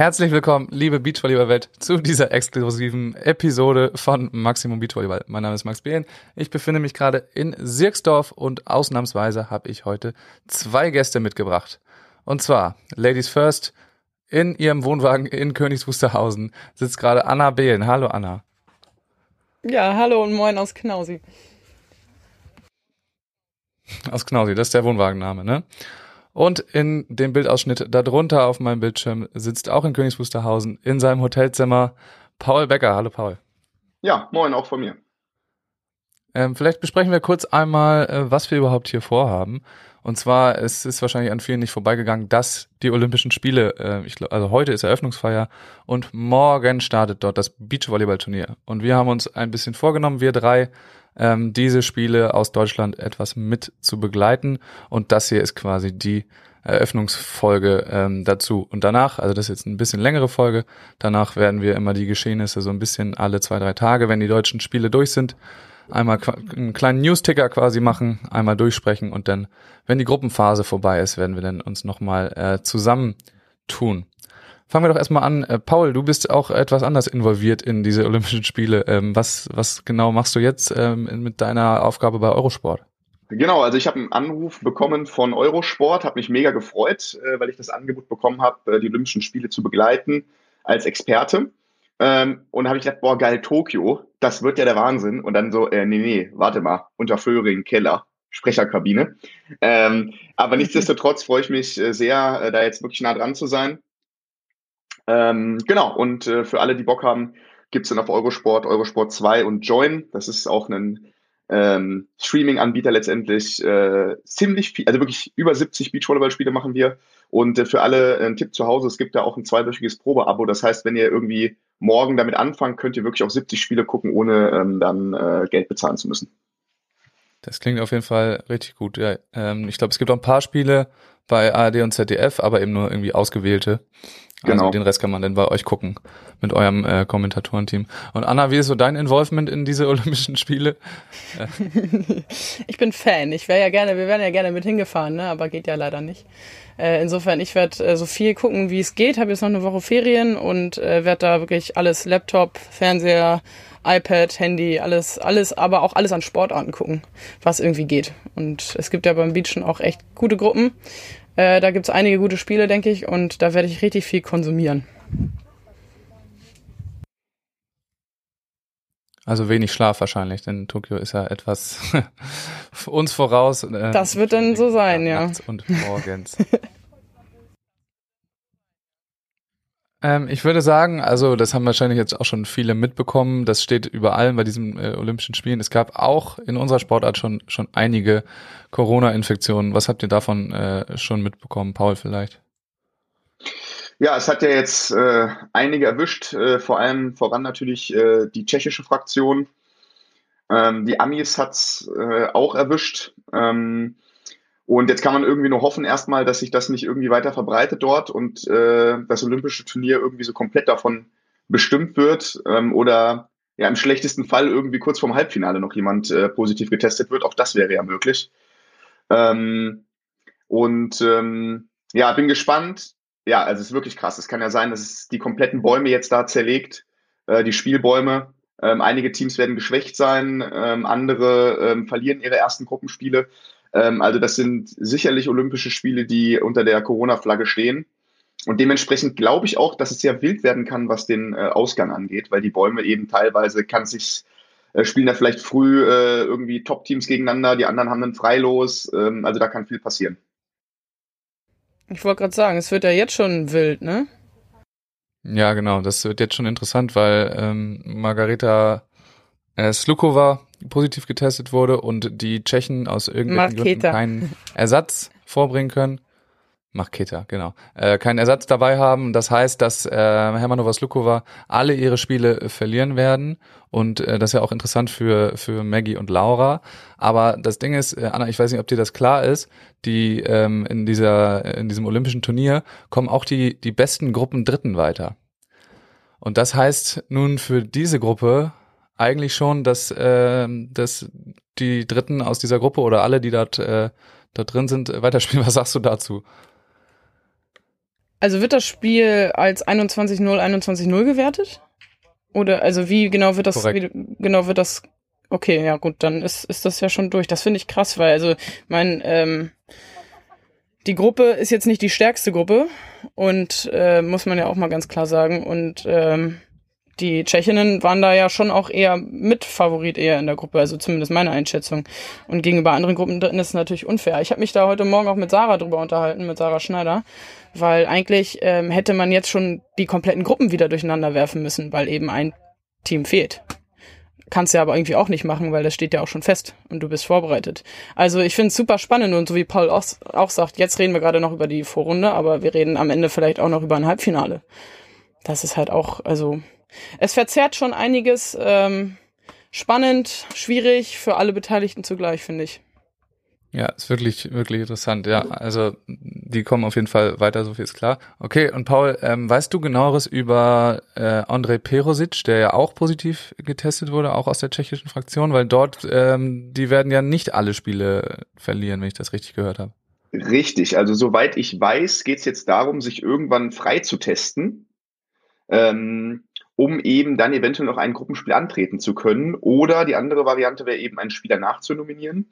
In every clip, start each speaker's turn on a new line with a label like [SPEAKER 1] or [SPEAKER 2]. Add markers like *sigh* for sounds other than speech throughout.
[SPEAKER 1] Herzlich willkommen, liebe Beachvolleyball-Welt, zu dieser exklusiven Episode von Maximum Beachvolleyball. Mein Name ist Max Behn. Ich befinde mich gerade in Sirksdorf und ausnahmsweise habe ich heute zwei Gäste mitgebracht. Und zwar, Ladies First, in ihrem Wohnwagen in Königs Wusterhausen sitzt gerade Anna Behlen. Hallo Anna.
[SPEAKER 2] Ja, hallo und moin aus Knausi.
[SPEAKER 1] Aus Knausi, das ist der Wohnwagenname, ne? Und in dem Bildausschnitt darunter auf meinem Bildschirm sitzt auch in Königs Wusterhausen in seinem Hotelzimmer Paul Becker. Hallo Paul.
[SPEAKER 3] Ja, moin auch von mir.
[SPEAKER 1] Ähm, vielleicht besprechen wir kurz einmal, äh, was wir überhaupt hier vorhaben. Und zwar, es ist wahrscheinlich an vielen nicht vorbeigegangen, dass die Olympischen Spiele, äh, ich glaub, also heute ist Eröffnungsfeier und morgen startet dort das Beachvolleyball-Turnier. Und wir haben uns ein bisschen vorgenommen, wir drei, ähm, diese Spiele aus Deutschland etwas mit zu begleiten. Und das hier ist quasi die Eröffnungsfolge ähm, dazu. Und danach, also das ist jetzt ein bisschen längere Folge, danach werden wir immer die Geschehnisse so ein bisschen alle zwei, drei Tage, wenn die deutschen Spiele durch sind, einmal einen kleinen News-Ticker quasi machen, einmal durchsprechen und dann, wenn die Gruppenphase vorbei ist, werden wir dann uns nochmal äh, zusammen tun. Fangen wir doch erstmal an. Äh, Paul, du bist auch etwas anders involviert in diese Olympischen Spiele. Ähm, was, was genau machst du jetzt ähm, mit deiner Aufgabe bei Eurosport?
[SPEAKER 3] Genau, also ich habe einen Anruf bekommen von Eurosport, habe mich mega gefreut, äh, weil ich das Angebot bekommen habe, äh, die Olympischen Spiele zu begleiten als Experte. Ähm, und habe ich gedacht, boah, geil, Tokio, das wird ja der Wahnsinn. Und dann so, äh, nee, nee, warte mal, unter Föhring, Keller, Sprecherkabine. Ähm, aber nichtsdestotrotz freue ich mich äh, sehr, äh, da jetzt wirklich nah dran zu sein. Ähm, genau, und äh, für alle, die Bock haben, gibt's dann auf Eurosport, Eurosport 2 und Join. Das ist auch ein ähm, Streaming-Anbieter letztendlich äh, ziemlich viel, also wirklich über 70 Beachvolleyball-Spiele machen wir. Und äh, für alle äh, ein Tipp zu Hause, es gibt da auch ein zweiwöchiges Probeabo. Das heißt, wenn ihr irgendwie morgen damit anfangt, könnt ihr wirklich auch 70 Spiele gucken, ohne ähm, dann äh, Geld bezahlen zu müssen.
[SPEAKER 1] Das klingt auf jeden Fall richtig gut. Ja, ähm, ich glaube, es gibt auch ein paar Spiele bei ARD und ZDF, aber eben nur irgendwie ausgewählte. Also genau. den Rest kann man dann bei euch gucken mit eurem äh, Kommentatorenteam. Und Anna, wie ist so dein Involvement in diese *laughs* Olympischen Spiele? *laughs*
[SPEAKER 2] ich bin Fan. Ich wäre ja gerne, wir wären ja gerne mit hingefahren, ne? aber geht ja leider nicht. Äh, insofern, ich werde äh, so viel gucken, wie es geht. Habe jetzt noch eine Woche Ferien und äh, werde da wirklich alles Laptop, Fernseher, iPad, Handy, alles, alles, aber auch alles an Sportarten gucken, was irgendwie geht. Und es gibt ja beim Beachen auch echt gute Gruppen. Äh, da gibt es einige gute Spiele, denke ich, und da werde ich richtig viel konsumieren.
[SPEAKER 1] Also wenig Schlaf wahrscheinlich, denn Tokio ist ja etwas *laughs* uns voraus.
[SPEAKER 2] Äh, das wird dann so sein, ja.
[SPEAKER 1] Nachts und morgens. *laughs* Ähm, ich würde sagen, also das haben wahrscheinlich jetzt auch schon viele mitbekommen. Das steht überall bei diesen äh, Olympischen Spielen. Es gab auch in unserer Sportart schon schon einige Corona-Infektionen. Was habt ihr davon äh, schon mitbekommen, Paul vielleicht?
[SPEAKER 3] Ja, es hat ja jetzt äh, einige erwischt, äh, vor allem voran natürlich äh, die tschechische Fraktion. Ähm, die Amis hat's äh, auch erwischt. Ähm, und jetzt kann man irgendwie nur hoffen erstmal, dass sich das nicht irgendwie weiter verbreitet dort und äh, das olympische Turnier irgendwie so komplett davon bestimmt wird ähm, oder ja im schlechtesten Fall irgendwie kurz vorm Halbfinale noch jemand äh, positiv getestet wird. Auch das wäre ja möglich. Ähm, und ähm, ja, bin gespannt. Ja, also es ist wirklich krass. Es kann ja sein, dass es die kompletten Bäume jetzt da zerlegt, äh, die Spielbäume. Ähm, einige Teams werden geschwächt sein, ähm, andere ähm, verlieren ihre ersten Gruppenspiele. Ähm, also das sind sicherlich Olympische Spiele, die unter der Corona-Flagge stehen. Und dementsprechend glaube ich auch, dass es sehr wild werden kann, was den äh, Ausgang angeht, weil die Bäume eben teilweise kann sich äh, spielen da vielleicht früh äh, irgendwie Top-Teams gegeneinander, die anderen haben einen Freilos. Ähm, also da kann viel passieren.
[SPEAKER 2] Ich wollte gerade sagen, es wird ja jetzt schon wild, ne?
[SPEAKER 1] Ja, genau. Das wird jetzt schon interessant, weil ähm, Margareta äh, Slukova positiv getestet wurde und die Tschechen aus irgendwelchen Gründen keinen Ersatz vorbringen können. Marketa, genau. Äh, keinen Ersatz dabei haben. Das heißt, dass äh, Hermanova Slukova alle ihre Spiele verlieren werden. Und äh, das ist ja auch interessant für, für Maggie und Laura. Aber das Ding ist, äh, Anna, ich weiß nicht, ob dir das klar ist, die ähm, in dieser, in diesem olympischen Turnier kommen auch die, die besten Gruppen Dritten weiter. Und das heißt nun für diese Gruppe eigentlich schon, dass, äh, dass die Dritten aus dieser Gruppe oder alle, die dort, äh, dort drin sind, weiterspielen. *laughs* Was sagst du dazu?
[SPEAKER 2] Also wird das Spiel als 21-0, 21-0 gewertet? Oder also wie genau wird das, wie genau wird das, okay, ja gut, dann ist, ist das ja schon durch. Das finde ich krass, weil also mein, ähm, die Gruppe ist jetzt nicht die stärkste Gruppe und äh, muss man ja auch mal ganz klar sagen. Und ähm, die Tschechinnen waren da ja schon auch eher Mitfavorit eher in der Gruppe, also zumindest meine Einschätzung. Und gegenüber anderen Gruppen ist es natürlich unfair. Ich habe mich da heute Morgen auch mit Sarah drüber unterhalten, mit Sarah Schneider, weil eigentlich ähm, hätte man jetzt schon die kompletten Gruppen wieder durcheinander werfen müssen, weil eben ein Team fehlt. Kannst ja aber irgendwie auch nicht machen, weil das steht ja auch schon fest und du bist vorbereitet. Also ich finde es super spannend und so wie Paul auch, auch sagt, jetzt reden wir gerade noch über die Vorrunde, aber wir reden am Ende vielleicht auch noch über ein Halbfinale. Das ist halt auch, also es verzerrt schon einiges. Ähm, spannend, schwierig für alle Beteiligten zugleich, finde ich.
[SPEAKER 1] Ja, ist wirklich, wirklich interessant. Ja, also die kommen auf jeden Fall weiter, so viel ist klar. Okay, und Paul, ähm, weißt du genaueres über äh, Andrej Perosic, der ja auch positiv getestet wurde, auch aus der tschechischen Fraktion, weil dort, ähm, die werden ja nicht alle Spiele verlieren, wenn ich das richtig gehört habe.
[SPEAKER 3] Richtig, also soweit ich weiß, geht es jetzt darum, sich irgendwann frei zu testen. Ähm, um eben dann eventuell noch ein Gruppenspiel antreten zu können. Oder die andere Variante wäre eben einen Spieler nachzunominieren.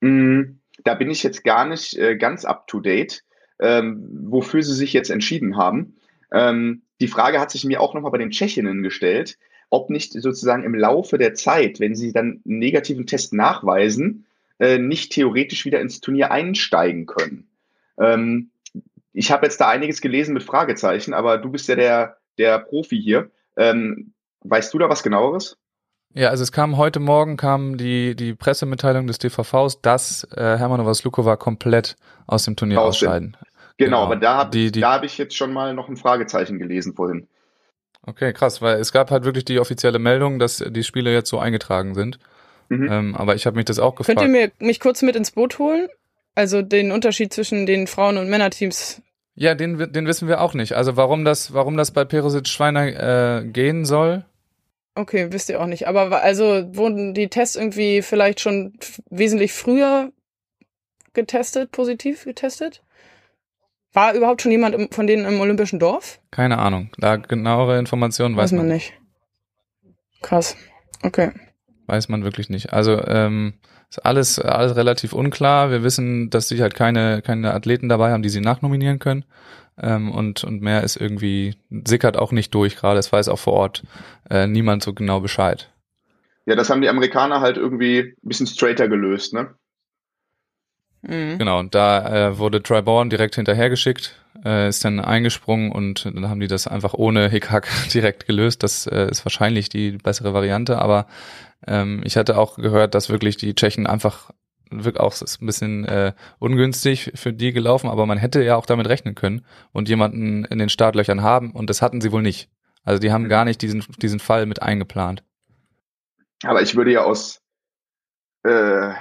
[SPEAKER 3] Mm, da bin ich jetzt gar nicht äh, ganz up to date, ähm, wofür sie sich jetzt entschieden haben. Ähm, die Frage hat sich mir auch nochmal bei den Tschechinnen gestellt, ob nicht sozusagen im Laufe der Zeit, wenn sie dann einen negativen Test nachweisen, äh, nicht theoretisch wieder ins Turnier einsteigen können. Ähm, ich habe jetzt da einiges gelesen mit Fragezeichen, aber du bist ja der, der Profi hier. Ähm, weißt du da was genaueres?
[SPEAKER 1] Ja, also es kam heute Morgen kam die die Pressemitteilung des DVVs, dass äh, Hermann Vaslukova komplett aus dem Turnier aus ausscheiden.
[SPEAKER 3] Genau, genau, aber da habe hab ich jetzt schon mal noch ein Fragezeichen gelesen vorhin.
[SPEAKER 1] Okay, krass, weil es gab halt wirklich die offizielle Meldung, dass die Spiele jetzt so eingetragen sind. Mhm. Ähm, aber ich habe mich das auch gefragt.
[SPEAKER 2] Könnt ihr mir, mich kurz mit ins Boot holen? Also den Unterschied zwischen den Frauen- und Männerteams
[SPEAKER 1] ja, den, den wissen wir auch nicht. Also warum das, warum das bei Perosic Schweiner äh, gehen soll.
[SPEAKER 2] Okay, wisst ihr auch nicht. Aber also wurden die Tests irgendwie vielleicht schon wesentlich früher getestet, positiv getestet? War überhaupt schon jemand im, von denen im Olympischen Dorf?
[SPEAKER 1] Keine Ahnung. Da genauere Informationen weiß, weiß man
[SPEAKER 2] nicht. Krass. Okay.
[SPEAKER 1] Weiß man wirklich nicht. Also ähm, ist alles, alles relativ unklar. Wir wissen, dass sie halt keine, keine Athleten dabei haben, die sie nachnominieren können. Ähm, und, und mehr ist irgendwie, sickert auch nicht durch gerade. Es weiß auch vor Ort äh, niemand so genau Bescheid.
[SPEAKER 3] Ja, das haben die Amerikaner halt irgendwie ein bisschen straighter gelöst, ne?
[SPEAKER 1] Mhm. Genau, und da äh, wurde Troy Bourne direkt hinterhergeschickt, äh, ist dann eingesprungen und dann haben die das einfach ohne Hickhack *laughs* direkt gelöst. Das äh, ist wahrscheinlich die bessere Variante, aber ähm, ich hatte auch gehört, dass wirklich die Tschechen einfach wirklich auch ist ein bisschen äh, ungünstig für die gelaufen, aber man hätte ja auch damit rechnen können und jemanden in den Startlöchern haben und das hatten sie wohl nicht. Also die haben mhm. gar nicht diesen, diesen Fall mit eingeplant.
[SPEAKER 3] Aber ich würde ja aus äh,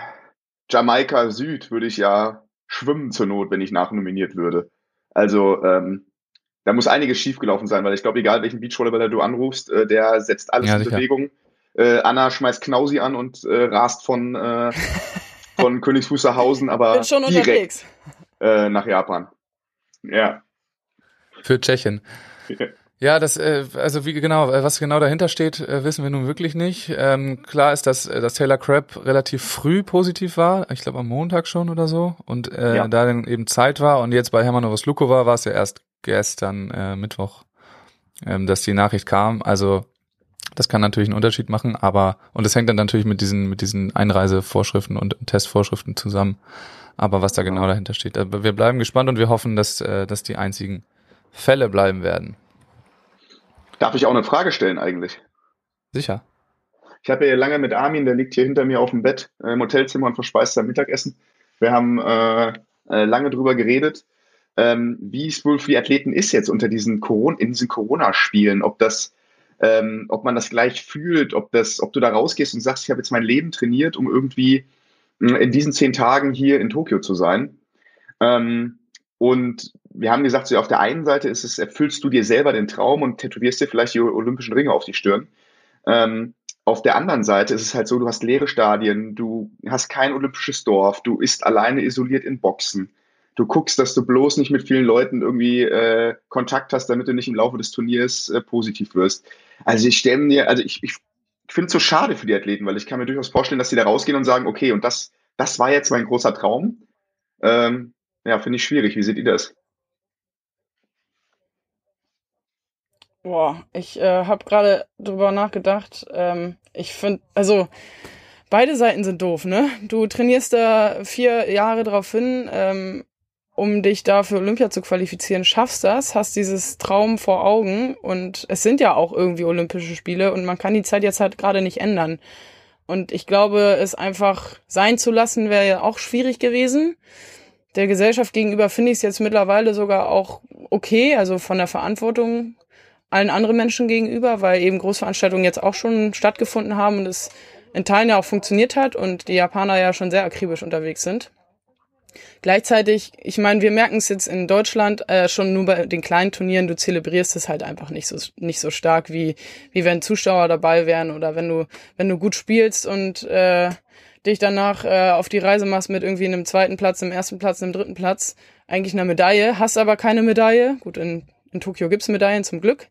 [SPEAKER 3] Jamaika Süd würde ich ja schwimmen zur Not, wenn ich nachnominiert würde. Also ähm, da muss einiges schiefgelaufen sein, weil ich glaube, egal welchen Beachvolleyballer du anrufst, äh, der setzt alles ja, in Bewegung. Äh, Anna schmeißt Knausi an und äh, rast von, äh, *laughs* von Königs Wusterhausen, aber direkt äh, nach Japan. Ja.
[SPEAKER 1] Für Tschechien. Ja, das, äh, also wie genau, äh, was genau dahinter steht, äh, wissen wir nun wirklich nicht. Ähm, klar ist, dass, äh, dass Taylor Crabb relativ früh positiv war, ich glaube am Montag schon oder so, und äh, ja. da dann eben Zeit war. Und jetzt bei Hermann Lukova war es ja erst gestern äh, Mittwoch, ähm, dass die Nachricht kam. Also das kann natürlich einen Unterschied machen, aber und es hängt dann natürlich mit diesen mit diesen Einreisevorschriften und Testvorschriften zusammen. Aber was da genau dahinter steht, aber wir bleiben gespannt und wir hoffen, dass dass die einzigen Fälle bleiben werden.
[SPEAKER 3] Darf ich auch eine Frage stellen eigentlich?
[SPEAKER 1] Sicher.
[SPEAKER 3] Ich habe ja lange mit Armin, der liegt hier hinter mir auf dem Bett äh, im Hotelzimmer und verspeist sein Mittagessen. Wir haben äh, äh, lange drüber geredet, ähm, wie es wohl für die Athleten ist jetzt unter diesen Corona, in diesen Corona-Spielen, ob das, ähm, ob man das gleich fühlt, ob das, ob du da rausgehst und sagst, ich habe jetzt mein Leben trainiert, um irgendwie äh, in diesen zehn Tagen hier in Tokio zu sein. Ähm, und wir haben gesagt, so auf der einen Seite ist es, erfüllst du dir selber den Traum und tätowierst dir vielleicht die olympischen Ringe auf die Stirn. Ähm, auf der anderen Seite ist es halt so, du hast leere Stadien, du hast kein olympisches Dorf, du isst alleine isoliert in Boxen. du guckst, dass du bloß nicht mit vielen Leuten irgendwie äh, Kontakt hast, damit du nicht im Laufe des Turniers äh, positiv wirst. Also ich stelle mir, also ich, ich finde es so schade für die Athleten, weil ich kann mir durchaus vorstellen, dass sie da rausgehen und sagen, okay, und das, das war jetzt mein großer Traum. Ähm, ja, finde ich schwierig. Wie seht ihr das?
[SPEAKER 2] Boah, ich äh, habe gerade drüber nachgedacht. Ähm, ich finde, also beide Seiten sind doof, ne? Du trainierst da vier Jahre drauf hin, ähm, um dich da für Olympia zu qualifizieren, schaffst das, hast dieses Traum vor Augen und es sind ja auch irgendwie Olympische Spiele und man kann die Zeit jetzt halt gerade nicht ändern. Und ich glaube, es einfach sein zu lassen, wäre ja auch schwierig gewesen. Der Gesellschaft gegenüber finde ich es jetzt mittlerweile sogar auch okay, also von der Verantwortung allen anderen Menschen gegenüber, weil eben Großveranstaltungen jetzt auch schon stattgefunden haben und es in Teilen ja auch funktioniert hat und die Japaner ja schon sehr akribisch unterwegs sind. Gleichzeitig, ich meine, wir merken es jetzt in Deutschland äh, schon nur bei den kleinen Turnieren, du zelebrierst es halt einfach nicht so nicht so stark wie wie wenn Zuschauer dabei wären oder wenn du wenn du gut spielst und äh, dich danach äh, auf die Reise machst mit irgendwie einem zweiten Platz, einem ersten Platz, einem dritten Platz, eigentlich eine Medaille, hast aber keine Medaille. Gut, in in Tokio gibt's Medaillen zum Glück.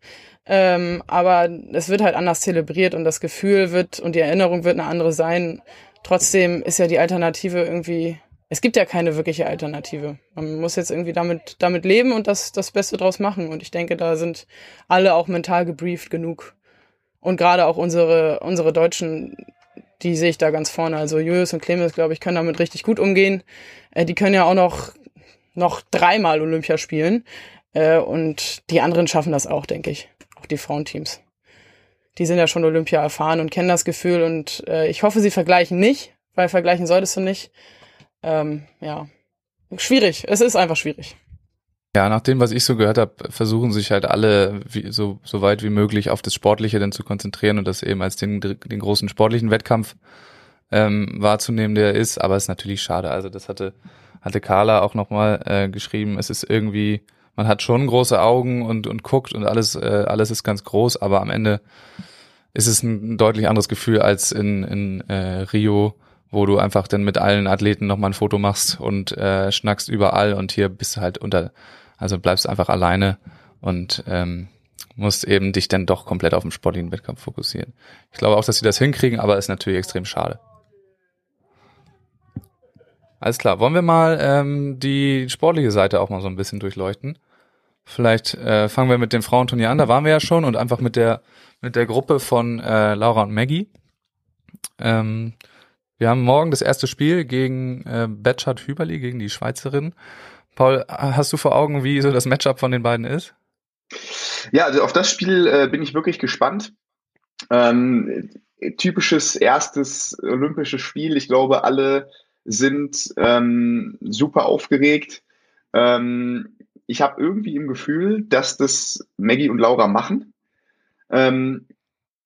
[SPEAKER 2] Ähm, aber es wird halt anders zelebriert und das Gefühl wird und die Erinnerung wird eine andere sein. Trotzdem ist ja die Alternative irgendwie, es gibt ja keine wirkliche Alternative. Man muss jetzt irgendwie damit, damit leben und das, das Beste draus machen. Und ich denke, da sind alle auch mental gebrieft genug. Und gerade auch unsere, unsere Deutschen, die sehe ich da ganz vorne. Also Julius und Clemens, glaube ich, können damit richtig gut umgehen. Äh, die können ja auch noch, noch dreimal Olympia spielen. Äh, und die anderen schaffen das auch, denke ich. Auch die Frauenteams. Die sind ja schon Olympia erfahren und kennen das Gefühl und äh, ich hoffe, sie vergleichen nicht, weil vergleichen solltest du nicht. Ähm, ja, schwierig. Es ist einfach schwierig.
[SPEAKER 1] Ja, nach dem, was ich so gehört habe, versuchen sich halt alle wie, so, so weit wie möglich auf das Sportliche dann zu konzentrieren und das eben als den, den großen sportlichen Wettkampf ähm, wahrzunehmen, der ist. Aber es ist natürlich schade. Also das hatte, hatte Carla auch nochmal äh, geschrieben. Es ist irgendwie man hat schon große Augen und, und guckt und alles, äh, alles ist ganz groß, aber am Ende ist es ein deutlich anderes Gefühl als in, in äh, Rio, wo du einfach dann mit allen Athleten nochmal ein Foto machst und äh, schnackst überall und hier bist du halt unter, also bleibst einfach alleine und ähm, musst eben dich dann doch komplett auf den sportlichen Wettkampf fokussieren. Ich glaube auch, dass sie das hinkriegen, aber ist natürlich extrem schade. Alles klar, wollen wir mal ähm, die sportliche Seite auch mal so ein bisschen durchleuchten? Vielleicht äh, fangen wir mit dem Frauenturnier an, da waren wir ja schon und einfach mit der mit der Gruppe von äh, Laura und Maggie. Ähm, wir haben morgen das erste Spiel gegen äh, Betschart Hüberli, gegen die Schweizerin. Paul, hast du vor Augen, wie so das Matchup von den beiden ist?
[SPEAKER 3] Ja, also auf das Spiel äh, bin ich wirklich gespannt. Ähm, typisches erstes olympisches Spiel. Ich glaube, alle sind ähm, super aufgeregt. Ähm, ich habe irgendwie im Gefühl, dass das Maggie und Laura machen. Ähm,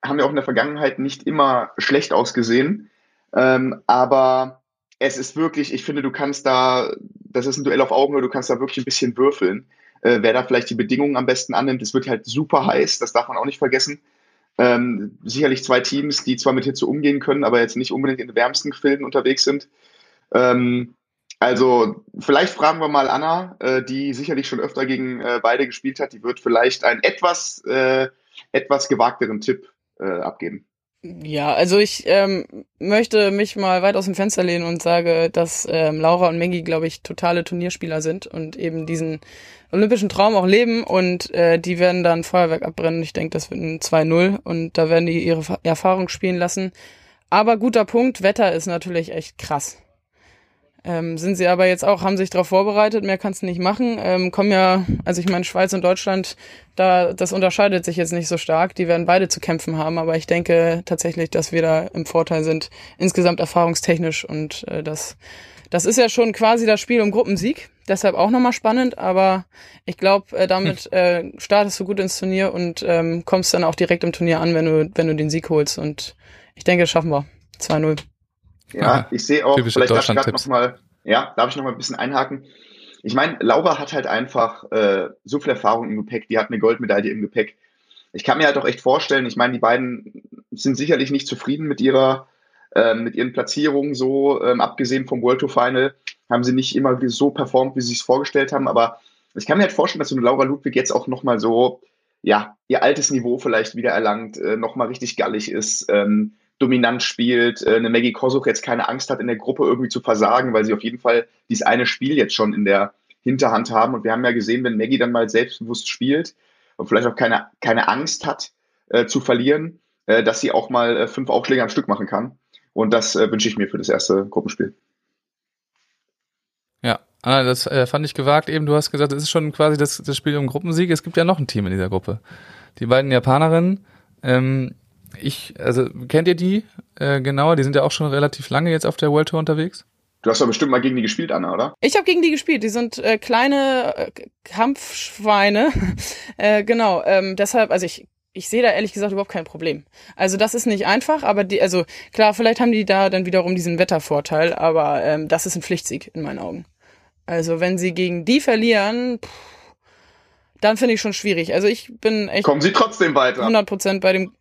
[SPEAKER 3] haben ja auch in der Vergangenheit nicht immer schlecht ausgesehen. Ähm, aber es ist wirklich, ich finde, du kannst da, das ist ein Duell auf Augenhöhe, du kannst da wirklich ein bisschen würfeln. Äh, wer da vielleicht die Bedingungen am besten annimmt, es wird halt super heiß, das darf man auch nicht vergessen. Ähm, sicherlich zwei Teams, die zwar mit Hitze umgehen können, aber jetzt nicht unbedingt in den wärmsten Gefilden unterwegs sind. Ähm, also vielleicht fragen wir mal Anna, äh, die sicherlich schon öfter gegen äh, beide gespielt hat. Die wird vielleicht einen etwas, äh, etwas gewagteren Tipp äh, abgeben.
[SPEAKER 2] Ja, also ich ähm, möchte mich mal weit aus dem Fenster lehnen und sage, dass ähm, Laura und Maggie, glaube ich, totale Turnierspieler sind und eben diesen olympischen Traum auch leben und äh, die werden dann Feuerwerk abbrennen. Ich denke, das wird ein 2-0 und da werden die ihre Erfahrung spielen lassen. Aber guter Punkt, Wetter ist natürlich echt krass. Ähm, sind sie aber jetzt auch, haben sich darauf vorbereitet, mehr kannst du nicht machen. Ähm, kommen ja, also ich meine, Schweiz und Deutschland, da, das unterscheidet sich jetzt nicht so stark. Die werden beide zu kämpfen haben, aber ich denke tatsächlich, dass wir da im Vorteil sind, insgesamt erfahrungstechnisch. Und äh, das, das ist ja schon quasi das Spiel um Gruppensieg. Deshalb auch nochmal spannend, aber ich glaube, äh, damit hm. *laughs* äh, startest du gut ins Turnier und ähm, kommst dann auch direkt im Turnier an, wenn du, wenn du den Sieg holst. Und ich denke, das schaffen wir. 2-0.
[SPEAKER 3] Ja, ich sehe auch, vielleicht darf ich gerade noch mal, ja, darf ich noch mal ein bisschen einhaken. Ich meine, Laura hat halt einfach äh, so viel Erfahrung im Gepäck, die hat eine Goldmedaille im Gepäck. Ich kann mir halt auch echt vorstellen, ich meine, die beiden sind sicherlich nicht zufrieden mit ihrer, äh, mit ihren Platzierungen so, ähm, abgesehen vom World Tour Final. haben sie nicht immer so performt, wie sie es vorgestellt haben. Aber ich kann mir halt vorstellen, dass so eine Laura Ludwig jetzt auch nochmal so, ja, ihr altes Niveau vielleicht wieder erlangt, äh, nochmal richtig gallig ist, ähm, dominant spielt, äh, eine Maggie Kosuch jetzt keine Angst hat, in der Gruppe irgendwie zu versagen, weil sie auf jeden Fall dieses eine Spiel jetzt schon in der Hinterhand haben. Und wir haben ja gesehen, wenn Maggie dann mal selbstbewusst spielt und vielleicht auch keine, keine Angst hat äh, zu verlieren, äh, dass sie auch mal äh, fünf Aufschläge am Stück machen kann. Und das äh, wünsche ich mir für das erste Gruppenspiel.
[SPEAKER 1] Ja, Anna, das äh, fand ich gewagt eben. Du hast gesagt, es ist schon quasi das, das Spiel um Gruppensieg. Es gibt ja noch ein Team in dieser Gruppe. Die beiden Japanerinnen. Ähm, ich, also kennt ihr die äh, genauer? Die sind ja auch schon relativ lange jetzt auf der World Tour unterwegs.
[SPEAKER 3] Du hast doch bestimmt mal gegen die gespielt, Anna, oder?
[SPEAKER 2] Ich habe gegen die gespielt. Die sind äh, kleine äh, Kampfschweine. *laughs* äh, genau. Ähm, deshalb, also ich ich sehe da ehrlich gesagt überhaupt kein Problem. Also das ist nicht einfach, aber die, also klar, vielleicht haben die da dann wiederum diesen Wettervorteil, aber ähm, das ist ein Pflichtsieg in meinen Augen. Also wenn sie gegen die verlieren, pff, dann finde ich schon schwierig. Also ich bin echt.
[SPEAKER 3] Kommen sie trotzdem weiter?
[SPEAKER 2] 100 Prozent bei dem.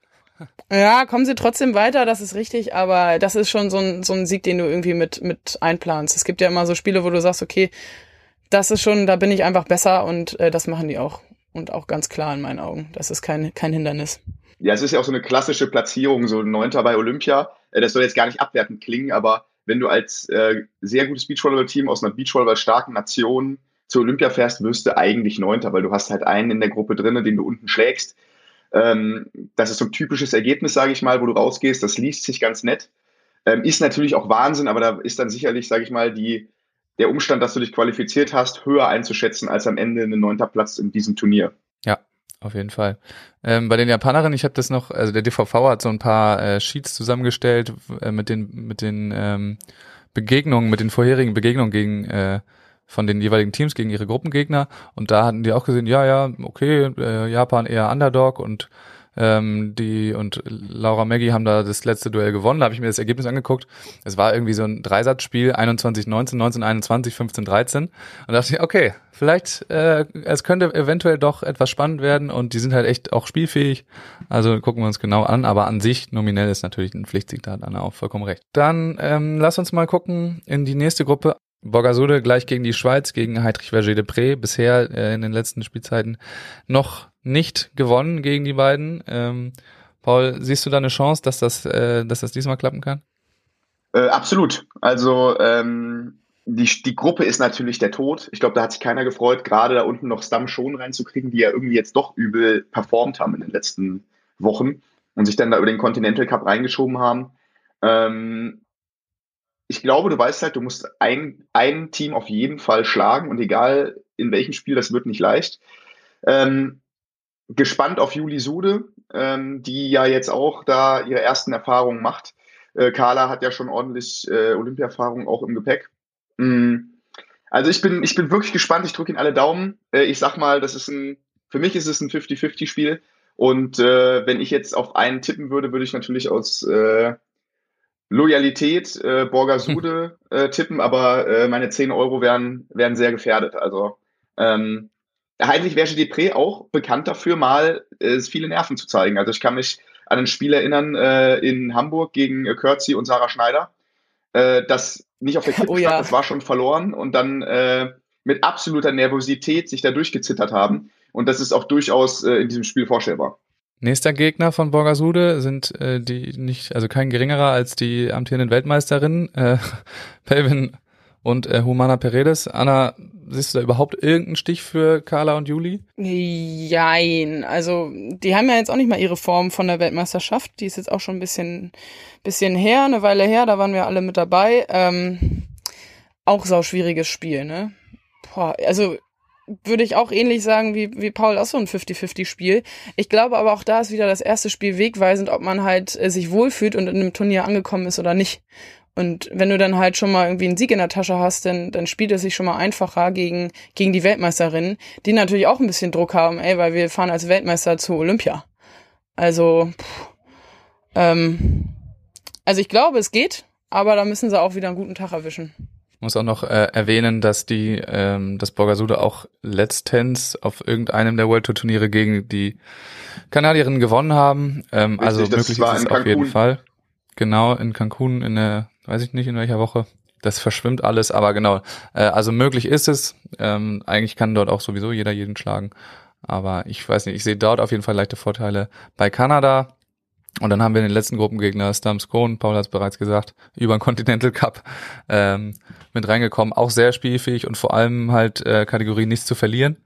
[SPEAKER 2] Ja, kommen sie trotzdem weiter, das ist richtig, aber das ist schon so ein, so ein Sieg, den du irgendwie mit, mit einplanst. Es gibt ja immer so Spiele, wo du sagst, okay, das ist schon, da bin ich einfach besser und äh, das machen die auch und auch ganz klar in meinen Augen. Das ist kein, kein Hindernis.
[SPEAKER 3] Ja, es ist ja auch so eine klassische Platzierung, so ein Neunter bei Olympia. Äh, das soll jetzt gar nicht abwertend klingen, aber wenn du als äh, sehr gutes Beachvolleyball-Team aus einer Beachvolleyball-starken Nation zur Olympia fährst, wirst du eigentlich Neunter, weil du hast halt einen in der Gruppe drin, den du unten schlägst. Ähm, das ist so ein typisches Ergebnis, sage ich mal, wo du rausgehst. Das liest sich ganz nett. Ähm, ist natürlich auch Wahnsinn, aber da ist dann sicherlich, sage ich mal, die der Umstand, dass du dich qualifiziert hast, höher einzuschätzen als am Ende ein neunter Platz in diesem Turnier.
[SPEAKER 1] Ja, auf jeden Fall. Ähm, bei den Japanerinnen, ich habe das noch, also der DVV hat so ein paar äh, Sheets zusammengestellt äh, mit den mit den ähm, Begegnungen, mit den vorherigen Begegnungen gegen äh, von den jeweiligen Teams gegen ihre Gruppengegner und da hatten die auch gesehen, ja, ja, okay, äh, Japan eher Underdog und ähm, die und Laura Maggie haben da das letzte Duell gewonnen. Da habe ich mir das Ergebnis angeguckt. Es war irgendwie so ein Dreisatzspiel, 21, 19, 19, 21, 15, 13. Und da dachte ich, okay, vielleicht, äh, es könnte eventuell doch etwas spannend werden und die sind halt echt auch spielfähig. Also gucken wir uns genau an, aber an sich nominell ist natürlich ein Pflichtsieg, da hat Anna auch vollkommen recht. Dann ähm, lass uns mal gucken in die nächste Gruppe. Borgasude gleich gegen die Schweiz, gegen Heidrich Verger de Pré. Bisher äh, in den letzten Spielzeiten noch nicht gewonnen gegen die beiden. Ähm, Paul, siehst du da eine Chance, dass das, äh, dass das diesmal klappen kann?
[SPEAKER 3] Äh, absolut. Also ähm, die, die Gruppe ist natürlich der Tod. Ich glaube, da hat sich keiner gefreut, gerade da unten noch Stam schon reinzukriegen, die ja irgendwie jetzt doch übel performt haben in den letzten Wochen und sich dann da über den Continental Cup reingeschoben haben. Ähm, ich glaube, du weißt halt, du musst ein, ein Team auf jeden Fall schlagen und egal in welchem Spiel, das wird nicht leicht. Ähm, gespannt auf Juli Sude, ähm, die ja jetzt auch da ihre ersten Erfahrungen macht. Äh, Carla hat ja schon ordentlich äh, Olympia-Erfahrung auch im Gepäck. Mm. Also ich bin, ich bin wirklich gespannt, ich drücke Ihnen alle Daumen. Äh, ich sag mal, das ist ein, für mich ist es ein 50-50-Spiel. Und äh, wenn ich jetzt auf einen tippen würde, würde ich natürlich aus äh, Loyalität äh, Borgasude *laughs* äh, tippen, aber äh, meine 10 Euro wären, wären sehr gefährdet. Also ähm, Heinrich Verge Depré auch bekannt dafür, mal äh, viele Nerven zu zeigen. Also ich kann mich an ein Spiel erinnern äh, in Hamburg gegen äh, Kürzi und Sarah Schneider, äh, das nicht auf der *laughs* Kippe oh, stand, ja. das war schon verloren und dann äh, mit absoluter Nervosität sich da durchgezittert haben. Und das ist auch durchaus äh, in diesem Spiel vorstellbar.
[SPEAKER 1] Nächster Gegner von Borgasude sind äh, die nicht, also kein geringerer als die amtierenden Weltmeisterinnen, äh, *laughs* Pelvin und äh, Humana Paredes. Anna, siehst du da überhaupt irgendeinen Stich für Carla und Juli?
[SPEAKER 2] Jein. Also, die haben ja jetzt auch nicht mal ihre Form von der Weltmeisterschaft. Die ist jetzt auch schon ein bisschen, bisschen her, eine Weile her. Da waren wir alle mit dabei. Ähm, auch sau schwieriges Spiel, ne? Boah, also würde ich auch ähnlich sagen wie, wie Paul, auch so ein 50-50-Spiel. Ich glaube aber auch da ist wieder das erste Spiel wegweisend, ob man halt äh, sich wohlfühlt und in einem Turnier angekommen ist oder nicht. Und wenn du dann halt schon mal irgendwie einen Sieg in der Tasche hast, dann, dann spielt es sich schon mal einfacher gegen, gegen die Weltmeisterinnen, die natürlich auch ein bisschen Druck haben, ey, weil wir fahren als Weltmeister zu Olympia. Also, pff, ähm, also ich glaube, es geht, aber da müssen sie auch wieder einen guten Tag erwischen
[SPEAKER 1] muss auch noch äh, erwähnen, dass die ähm, das Borgasude auch letztens auf irgendeinem der World Tour Turniere gegen die Kanadierinnen gewonnen haben. Ähm, Richtig, also möglich ist es auf jeden Fall. Genau in Cancun in der, weiß ich nicht in welcher Woche. das verschwimmt alles, aber genau, äh, also möglich ist es. Ähm, eigentlich kann dort auch sowieso jeder jeden schlagen. Aber ich weiß nicht, ich sehe dort auf jeden Fall leichte Vorteile bei Kanada. Und dann haben wir den letzten Gruppengegner, Stamskon, Paul hat es bereits gesagt, über den Continental Cup ähm, mit reingekommen. Auch sehr spielfähig und vor allem halt äh, Kategorie nichts zu verlieren.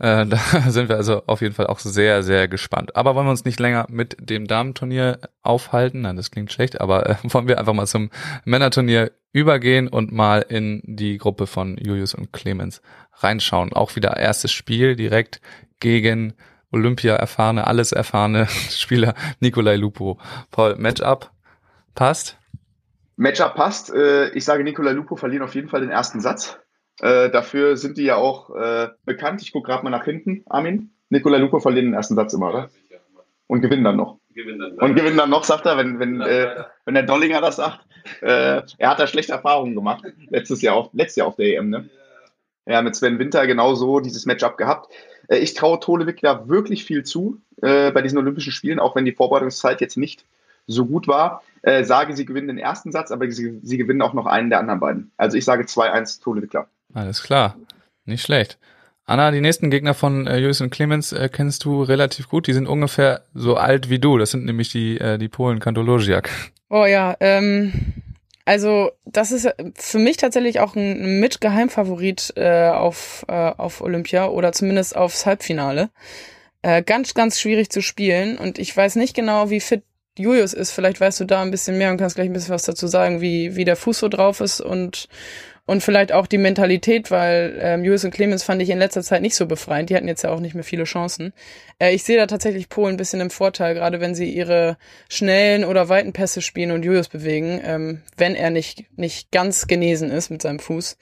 [SPEAKER 1] Äh, *laughs* da sind wir also auf jeden Fall auch sehr, sehr gespannt. Aber wollen wir uns nicht länger mit dem Damenturnier aufhalten? Nein, das klingt schlecht, aber äh, *laughs* wollen wir einfach mal zum Männerturnier übergehen und mal in die Gruppe von Julius und Clemens reinschauen. Auch wieder erstes Spiel direkt gegen Olympia erfahrene, alles erfahrene *laughs* Spieler Nikolai Lupo. Paul, Matchup passt?
[SPEAKER 3] Matchup passt. Äh, ich sage, Nikolai Lupo verlieren auf jeden Fall den ersten Satz. Äh, dafür sind die ja auch äh, bekannt. Ich gucke gerade mal nach hinten, Armin. Nikolai Lupo verlieren den ersten Satz immer, oder? Und gewinnen dann noch. Und gewinnen dann noch, sagt er, wenn, wenn, äh, wenn der Dollinger das sagt. Äh, er hat da schlechte Erfahrungen gemacht. Letztes Jahr auf, letztes Jahr auf der EM, ne? Ja, mit Sven Winter genauso dieses Matchup gehabt. Äh, ich traue Tole Wickler wirklich viel zu äh, bei diesen Olympischen Spielen, auch wenn die Vorbereitungszeit jetzt nicht so gut war. Äh, sage, sie gewinnen den ersten Satz, aber sie, sie gewinnen auch noch einen der anderen beiden. Also ich sage 2-1 Tole Wickler.
[SPEAKER 1] Alles klar. Nicht schlecht. Anna, die nächsten Gegner von äh, Julius und Clemens äh, kennst du relativ gut. Die sind ungefähr so alt wie du. Das sind nämlich die, äh, die Polen Kantologiak.
[SPEAKER 2] Oh ja, ähm, also das ist für mich tatsächlich auch ein Mitgeheimfavorit äh, auf, äh, auf Olympia oder zumindest aufs Halbfinale. Äh, ganz, ganz schwierig zu spielen und ich weiß nicht genau, wie fit Julius ist. Vielleicht weißt du da ein bisschen mehr und kannst gleich ein bisschen was dazu sagen, wie, wie der Fuß so drauf ist und und vielleicht auch die Mentalität, weil ähm, Julius und Clemens fand ich in letzter Zeit nicht so befreiend. Die hatten jetzt ja auch nicht mehr viele Chancen. Äh, ich sehe da tatsächlich Polen ein bisschen im Vorteil, gerade wenn sie ihre schnellen oder weiten Pässe spielen und Julius bewegen, ähm, wenn er nicht, nicht ganz genesen ist mit seinem Fuß.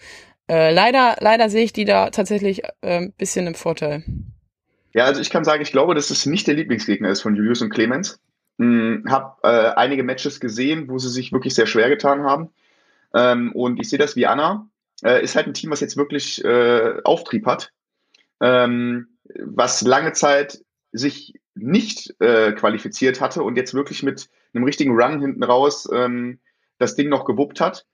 [SPEAKER 2] Äh, leider, leider sehe ich die da tatsächlich äh, ein bisschen im Vorteil.
[SPEAKER 3] Ja, also ich kann sagen, ich glaube, dass es nicht der Lieblingsgegner ist von Julius und Clemens. Hm, hab äh, einige Matches gesehen, wo sie sich wirklich sehr schwer getan haben. Ähm, und ich sehe das wie Anna. Äh, ist halt ein Team, was jetzt wirklich äh, Auftrieb hat, ähm, was lange Zeit sich nicht äh, qualifiziert hatte und jetzt wirklich mit einem richtigen Run hinten raus ähm, das Ding noch gewuppt hat.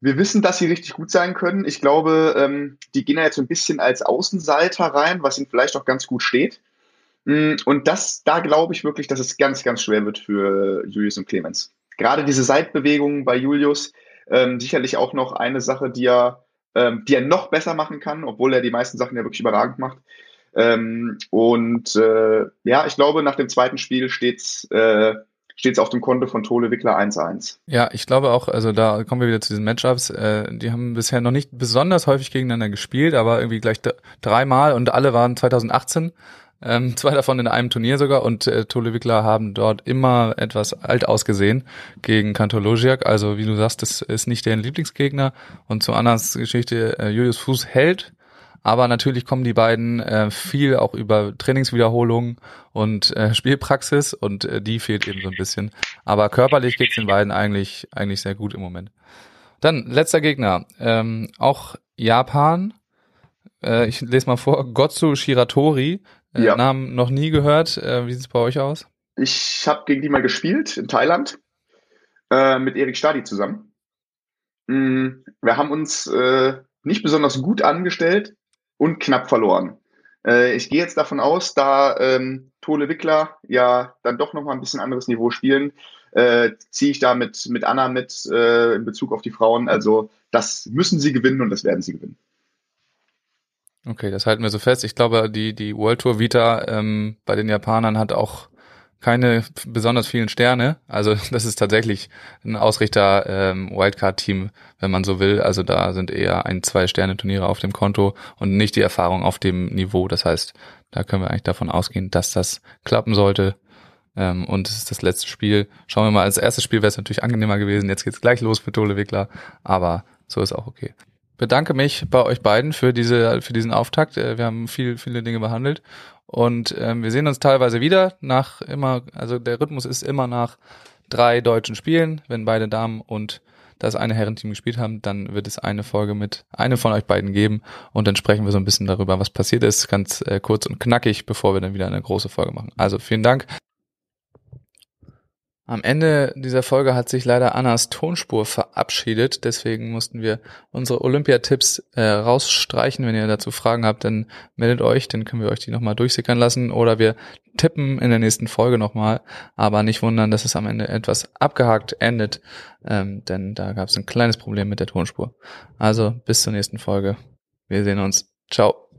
[SPEAKER 3] Wir wissen, dass sie richtig gut sein können. Ich glaube, ähm, die gehen ja jetzt so ein bisschen als Außenseiter rein, was ihnen vielleicht auch ganz gut steht. Mm, und das, da glaube ich wirklich, dass es ganz, ganz schwer wird für Julius und Clemens gerade diese Seitbewegungen bei Julius ähm, sicherlich auch noch eine Sache, die er, ähm, die er noch besser machen kann, obwohl er die meisten Sachen ja wirklich überragend macht. Ähm, und äh, ja, ich glaube, nach dem zweiten Spiel steht's äh, steht's auf dem Konto von Tole Wickler 1-1.
[SPEAKER 1] Ja, ich glaube auch, also da kommen wir wieder zu diesen Matchups. Äh, die haben bisher noch nicht besonders häufig gegeneinander gespielt, aber irgendwie gleich dreimal und alle waren 2018 ähm, zwei davon in einem Turnier sogar und äh, Tole Wickler haben dort immer etwas alt ausgesehen gegen Kantologiak. Also wie du sagst, das ist nicht deren Lieblingsgegner. Und zu Annas Geschichte, äh, Julius Fuß hält, aber natürlich kommen die beiden äh, viel auch über Trainingswiederholungen und äh, Spielpraxis und äh, die fehlt eben so ein bisschen. Aber körperlich geht's den beiden eigentlich eigentlich sehr gut im Moment. Dann letzter Gegner, ähm, auch Japan. Äh, ich lese mal vor, Gotsu Shiratori, äh, ja. Namen noch nie gehört. Äh, wie sieht es bei euch aus?
[SPEAKER 3] Ich habe gegen die mal gespielt in Thailand äh, mit Erik Stadi zusammen. Mm, wir haben uns äh, nicht besonders gut angestellt und knapp verloren. Äh, ich gehe jetzt davon aus, da ähm, Tole Wickler ja dann doch noch mal ein bisschen anderes Niveau spielen, äh, ziehe ich da mit, mit Anna mit in Bezug auf die Frauen. Also das müssen sie gewinnen und das werden sie gewinnen.
[SPEAKER 1] Okay, das halten wir so fest. Ich glaube, die, die World Tour Vita ähm, bei den Japanern hat auch keine besonders vielen Sterne. Also *laughs* das ist tatsächlich ein Ausrichter ähm, Wildcard-Team, wenn man so will. Also da sind eher ein, zwei Sterne-Turniere auf dem Konto und nicht die Erfahrung auf dem Niveau. Das heißt, da können wir eigentlich davon ausgehen, dass das klappen sollte. Ähm, und es ist das letzte Spiel. Schauen wir mal, als erstes Spiel wäre es natürlich angenehmer gewesen. Jetzt geht's gleich los für Tole Wickler, aber so ist auch okay bedanke mich bei euch beiden für diese für diesen Auftakt. Äh, wir haben viel viele Dinge behandelt und ähm, wir sehen uns teilweise wieder nach immer also der Rhythmus ist immer nach drei deutschen Spielen, wenn beide Damen und das eine Herrenteam gespielt haben, dann wird es eine Folge mit einem von euch beiden geben und dann sprechen wir so ein bisschen darüber, was passiert ist, ganz äh, kurz und knackig, bevor wir dann wieder eine große Folge machen. Also vielen Dank. Am Ende dieser Folge hat sich leider Annas Tonspur verabschiedet, deswegen mussten wir unsere Olympiatipps äh, rausstreichen. Wenn ihr dazu Fragen habt, dann meldet euch, dann können wir euch die nochmal durchsickern lassen oder wir tippen in der nächsten Folge nochmal. Aber nicht wundern, dass es am Ende etwas abgehakt endet, ähm, denn da gab es ein kleines Problem mit der Tonspur. Also bis zur nächsten Folge. Wir sehen uns. Ciao.